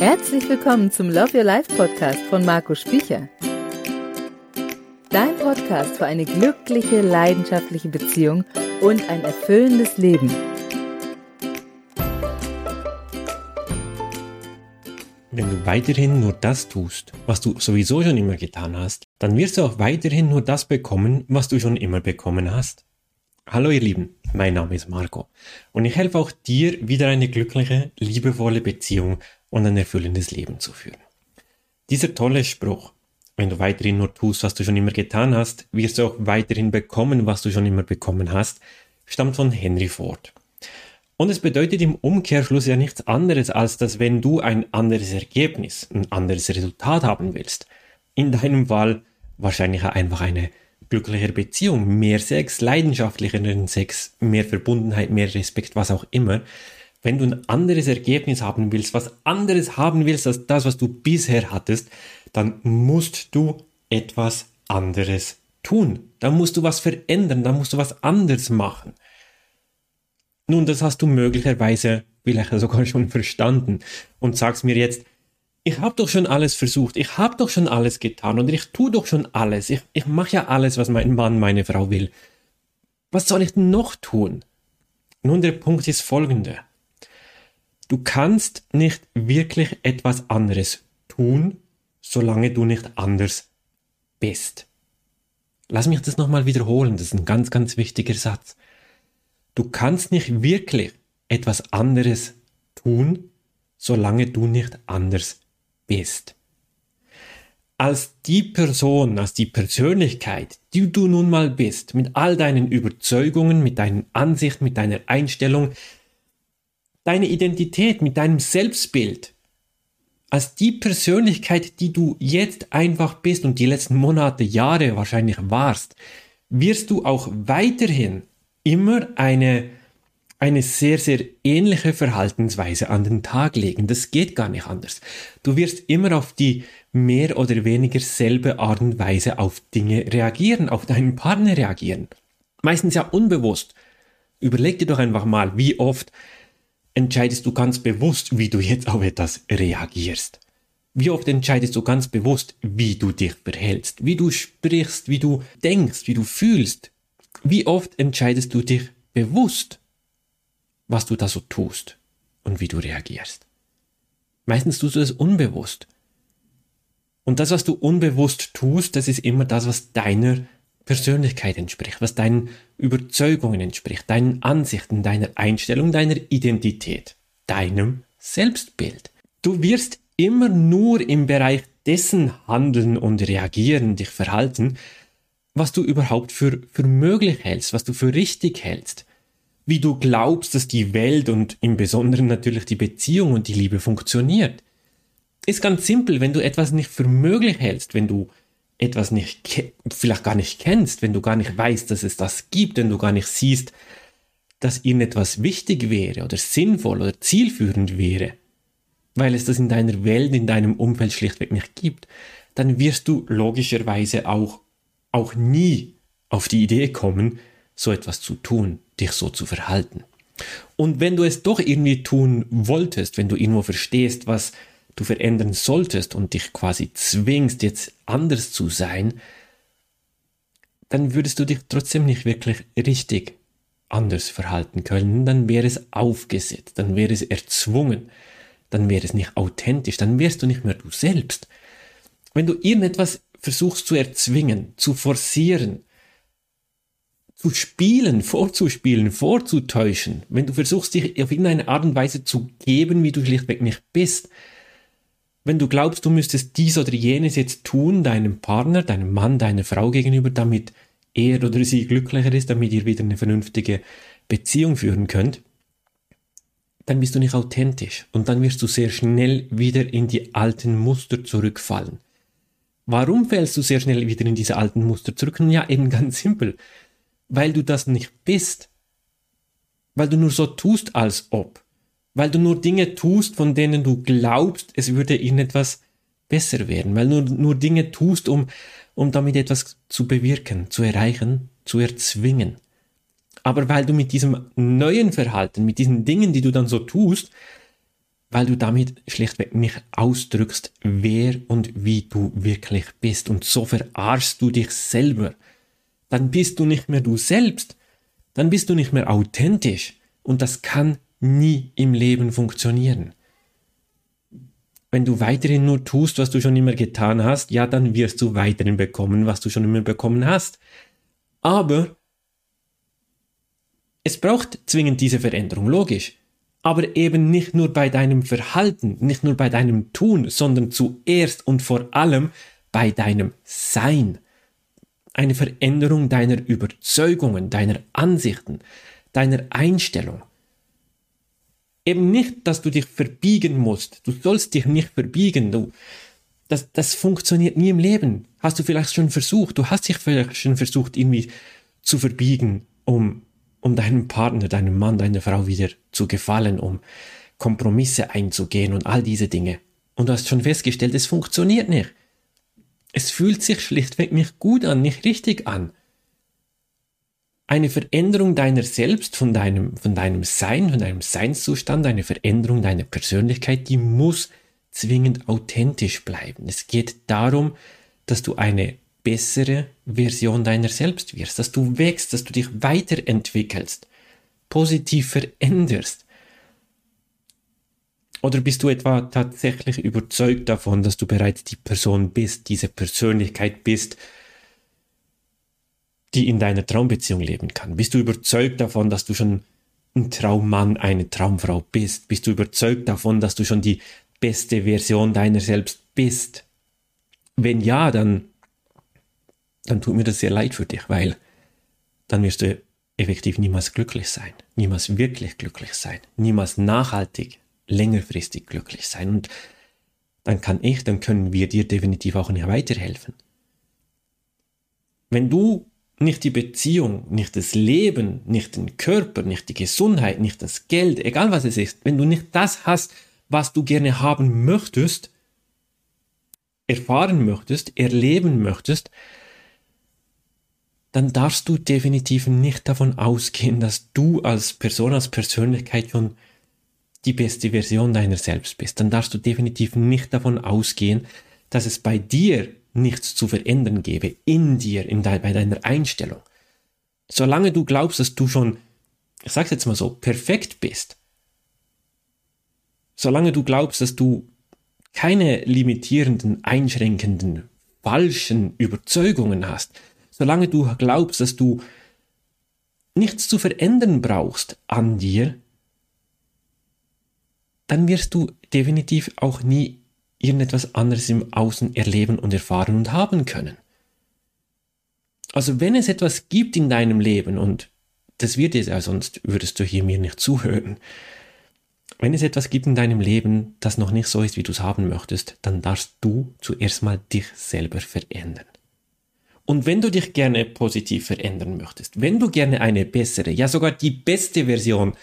Herzlich willkommen zum Love Your Life Podcast von Marco Spicher. Dein Podcast für eine glückliche, leidenschaftliche Beziehung und ein erfüllendes Leben. Wenn du weiterhin nur das tust, was du sowieso schon immer getan hast, dann wirst du auch weiterhin nur das bekommen, was du schon immer bekommen hast. Hallo ihr Lieben, mein Name ist Marco und ich helfe auch dir, wieder eine glückliche, liebevolle Beziehung und ein erfüllendes Leben zu führen. Dieser tolle Spruch, wenn du weiterhin nur tust, was du schon immer getan hast, wirst du auch weiterhin bekommen, was du schon immer bekommen hast, stammt von Henry Ford. Und es bedeutet im Umkehrschluss ja nichts anderes, als dass wenn du ein anderes Ergebnis, ein anderes Resultat haben willst, in deinem Fall wahrscheinlich einfach eine glücklichere Beziehung, mehr Sex, leidenschaftlicheren Sex, mehr Verbundenheit, mehr Respekt, was auch immer. Wenn du ein anderes Ergebnis haben willst, was anderes haben willst als das, was du bisher hattest, dann musst du etwas anderes tun. Dann musst du was verändern, dann musst du was anderes machen. Nun, das hast du möglicherweise vielleicht sogar schon verstanden und sagst mir jetzt, ich habe doch schon alles versucht, ich habe doch schon alles getan und ich tue doch schon alles. Ich, ich mache ja alles, was mein Mann, meine Frau will. Was soll ich denn noch tun? Nun, der Punkt ist folgender. Du kannst nicht wirklich etwas anderes tun, solange du nicht anders bist. Lass mich das nochmal wiederholen, das ist ein ganz, ganz wichtiger Satz. Du kannst nicht wirklich etwas anderes tun, solange du nicht anders bist. Als die Person, als die Persönlichkeit, die du nun mal bist, mit all deinen Überzeugungen, mit deinen Ansichten, mit deiner Einstellung, deine Identität, mit deinem Selbstbild, als die Persönlichkeit, die du jetzt einfach bist und die letzten Monate, Jahre wahrscheinlich warst, wirst du auch weiterhin immer eine eine sehr, sehr ähnliche Verhaltensweise an den Tag legen. Das geht gar nicht anders. Du wirst immer auf die mehr oder weniger selbe Art und Weise auf Dinge reagieren, auf deinen Partner reagieren. Meistens ja unbewusst. Überleg dir doch einfach mal, wie oft entscheidest du ganz bewusst, wie du jetzt auf etwas reagierst. Wie oft entscheidest du ganz bewusst, wie du dich verhältst, wie du sprichst, wie du denkst, wie du fühlst. Wie oft entscheidest du dich bewusst was du da so tust und wie du reagierst. Meistens tust du es unbewusst. Und das, was du unbewusst tust, das ist immer das, was deiner Persönlichkeit entspricht, was deinen Überzeugungen entspricht, deinen Ansichten, deiner Einstellung, deiner Identität, deinem Selbstbild. Du wirst immer nur im Bereich dessen handeln und reagieren, dich verhalten, was du überhaupt für, für möglich hältst, was du für richtig hältst wie du glaubst, dass die Welt und im Besonderen natürlich die Beziehung und die Liebe funktioniert. Ist ganz simpel, wenn du etwas nicht für möglich hältst, wenn du etwas nicht, vielleicht gar nicht kennst, wenn du gar nicht weißt, dass es das gibt, wenn du gar nicht siehst, dass irgendetwas wichtig wäre oder sinnvoll oder zielführend wäre, weil es das in deiner Welt, in deinem Umfeld schlichtweg nicht gibt, dann wirst du logischerweise auch, auch nie auf die Idee kommen, so etwas zu tun, dich so zu verhalten. Und wenn du es doch irgendwie tun wolltest, wenn du irgendwo verstehst, was du verändern solltest und dich quasi zwingst, jetzt anders zu sein, dann würdest du dich trotzdem nicht wirklich richtig anders verhalten können. Dann wäre es aufgesetzt, dann wäre es erzwungen, dann wäre es nicht authentisch, dann wärst du nicht mehr du selbst. Wenn du irgendetwas versuchst zu erzwingen, zu forcieren, zu spielen, vorzuspielen, vorzutäuschen, wenn du versuchst, dich auf irgendeine Art und Weise zu geben, wie du schlichtweg nicht bist, wenn du glaubst, du müsstest dies oder jenes jetzt tun, deinem Partner, deinem Mann, deiner Frau gegenüber, damit er oder sie glücklicher ist, damit ihr wieder eine vernünftige Beziehung führen könnt, dann bist du nicht authentisch und dann wirst du sehr schnell wieder in die alten Muster zurückfallen. Warum fällst du sehr schnell wieder in diese alten Muster zurück? Nun ja, eben ganz simpel weil du das nicht bist. Weil du nur so tust, als ob. Weil du nur Dinge tust, von denen du glaubst, es würde irgendetwas besser werden. Weil du nur Dinge tust, um, um damit etwas zu bewirken, zu erreichen, zu erzwingen. Aber weil du mit diesem neuen Verhalten, mit diesen Dingen, die du dann so tust, weil du damit schlichtweg nicht ausdrückst, wer und wie du wirklich bist. Und so verarschst du dich selber. Dann bist du nicht mehr du selbst. Dann bist du nicht mehr authentisch. Und das kann nie im Leben funktionieren. Wenn du weiterhin nur tust, was du schon immer getan hast, ja, dann wirst du weiterhin bekommen, was du schon immer bekommen hast. Aber es braucht zwingend diese Veränderung, logisch. Aber eben nicht nur bei deinem Verhalten, nicht nur bei deinem Tun, sondern zuerst und vor allem bei deinem Sein. Eine Veränderung deiner Überzeugungen, deiner Ansichten, deiner Einstellung. Eben nicht, dass du dich verbiegen musst. Du sollst dich nicht verbiegen. Du, das, das funktioniert nie im Leben. Hast du vielleicht schon versucht. Du hast dich vielleicht schon versucht, irgendwie zu verbiegen, um, um deinem Partner, deinem Mann, deiner Frau wieder zu gefallen, um Kompromisse einzugehen und all diese Dinge. Und du hast schon festgestellt, es funktioniert nicht. Es fühlt sich schlichtweg nicht gut an, nicht richtig an eine Veränderung deiner selbst, von deinem, von deinem Sein, von deinem Seinszustand, eine Veränderung deiner Persönlichkeit, die muss zwingend authentisch bleiben. Es geht darum, dass du eine bessere Version deiner selbst wirst, dass du wächst, dass du dich weiterentwickelst, positiv veränderst. Oder bist du etwa tatsächlich überzeugt davon, dass du bereits die Person bist, diese Persönlichkeit bist, die in deiner Traumbeziehung leben kann? Bist du überzeugt davon, dass du schon ein Traummann, eine Traumfrau bist? Bist du überzeugt davon, dass du schon die beste Version deiner selbst bist? Wenn ja, dann, dann tut mir das sehr leid für dich, weil dann wirst du effektiv niemals glücklich sein, niemals wirklich glücklich sein, niemals nachhaltig, längerfristig glücklich sein. Und dann kann ich, dann können wir dir definitiv auch nicht weiterhelfen. Wenn du nicht die Beziehung, nicht das Leben, nicht den Körper, nicht die Gesundheit, nicht das Geld, egal was es ist, wenn du nicht das hast, was du gerne haben möchtest, erfahren möchtest, erleben möchtest, dann darfst du definitiv nicht davon ausgehen, dass du als Person, als Persönlichkeit schon die beste Version deiner selbst bist. Dann darfst du definitiv nicht davon ausgehen, dass es bei dir nichts zu verändern gebe in dir, in de bei deiner Einstellung. Solange du glaubst, dass du schon, ich sag's jetzt mal so, perfekt bist, solange du glaubst, dass du keine limitierenden, einschränkenden, falschen Überzeugungen hast, solange du glaubst, dass du nichts zu verändern brauchst an dir, dann wirst du definitiv auch nie irgendetwas anderes im Außen erleben und erfahren und haben können. Also wenn es etwas gibt in deinem Leben, und das wird es ja, sonst würdest du hier mir nicht zuhören, wenn es etwas gibt in deinem Leben, das noch nicht so ist, wie du es haben möchtest, dann darfst du zuerst mal dich selber verändern. Und wenn du dich gerne positiv verändern möchtest, wenn du gerne eine bessere, ja sogar die beste Version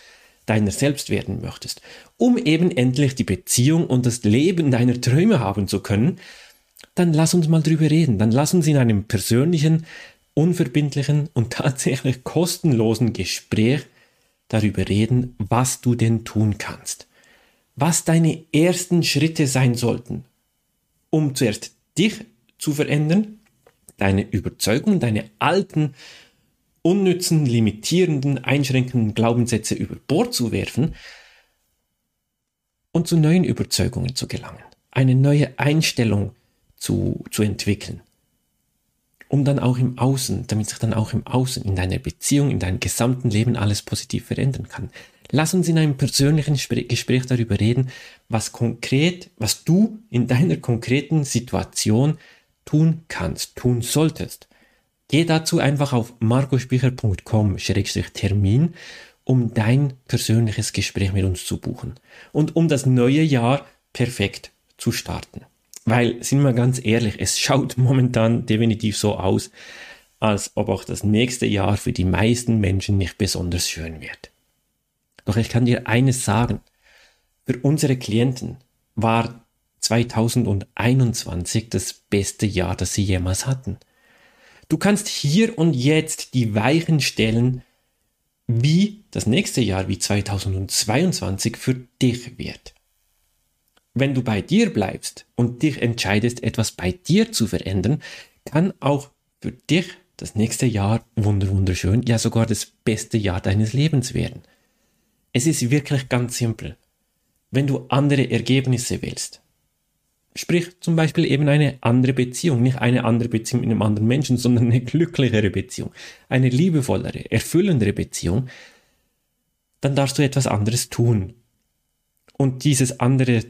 deiner selbst werden möchtest, um eben endlich die Beziehung und das Leben deiner Träume haben zu können, dann lass uns mal drüber reden. Dann lass uns in einem persönlichen, unverbindlichen und tatsächlich kostenlosen Gespräch darüber reden, was du denn tun kannst. Was deine ersten Schritte sein sollten, um zuerst dich zu verändern, deine Überzeugung, deine alten unnützen, limitierenden, einschränkenden Glaubenssätze über Bord zu werfen und zu neuen Überzeugungen zu gelangen, eine neue Einstellung zu, zu entwickeln, um dann auch im Außen, damit sich dann auch im Außen, in deiner Beziehung, in deinem gesamten Leben alles positiv verändern kann. Lass uns in einem persönlichen Gespräch darüber reden, was konkret, was du in deiner konkreten Situation tun kannst, tun solltest, Geh dazu einfach auf marcospicher.com-termin, um dein persönliches Gespräch mit uns zu buchen und um das neue Jahr perfekt zu starten. Weil, sind wir ganz ehrlich, es schaut momentan definitiv so aus, als ob auch das nächste Jahr für die meisten Menschen nicht besonders schön wird. Doch ich kann dir eines sagen. Für unsere Klienten war 2021 das beste Jahr, das sie jemals hatten. Du kannst hier und jetzt die Weichen stellen, wie das nächste Jahr, wie 2022 für dich wird. wenn du bei dir bleibst und dich entscheidest, etwas bei dir zu verändern, kann auch für dich das nächste Jahr wunder wunderschön, ja sogar das beste Jahr deines Lebens werden. Es ist wirklich ganz simpel. Wenn du andere Ergebnisse willst, sprich zum Beispiel eben eine andere Beziehung, nicht eine andere Beziehung mit einem anderen Menschen, sondern eine glücklichere Beziehung, eine liebevollere, erfüllendere Beziehung, dann darfst du etwas anderes tun. Und dieses andere,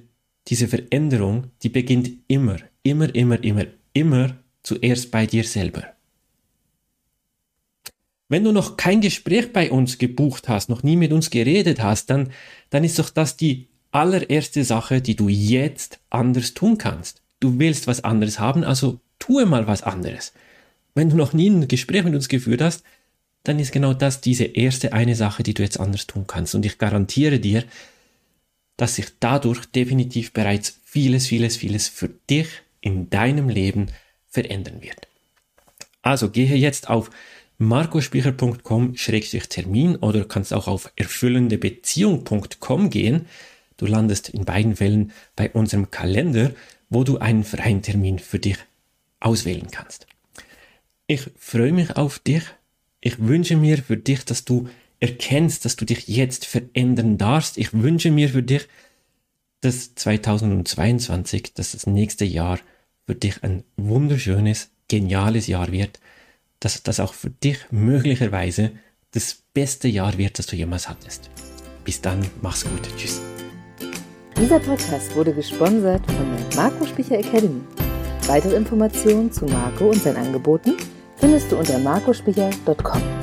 diese Veränderung, die beginnt immer, immer, immer, immer, immer zuerst bei dir selber. Wenn du noch kein Gespräch bei uns gebucht hast, noch nie mit uns geredet hast, dann, dann ist doch das die allererste Sache, die du jetzt anders tun kannst. Du willst was anderes haben, also tue mal was anderes. Wenn du noch nie ein Gespräch mit uns geführt hast, dann ist genau das diese erste eine Sache, die du jetzt anders tun kannst. Und ich garantiere dir, dass sich dadurch definitiv bereits vieles, vieles, vieles für dich in deinem Leben verändern wird. Also gehe jetzt auf marcospicher.com-termin oder kannst auch auf erfüllendebeziehung.com gehen. Du landest in beiden Fällen bei unserem Kalender, wo du einen freien Termin für dich auswählen kannst. Ich freue mich auf dich. Ich wünsche mir für dich, dass du erkennst, dass du dich jetzt verändern darfst. Ich wünsche mir für dich, dass 2022, dass das nächste Jahr für dich ein wunderschönes, geniales Jahr wird, dass das auch für dich möglicherweise das beste Jahr wird, das du jemals hattest. Bis dann, mach's gut. Tschüss. Dieser Podcast wurde gesponsert von der Marco Spicher Academy. Weitere Informationen zu Marco und seinen Angeboten findest du unter marcospicher.com.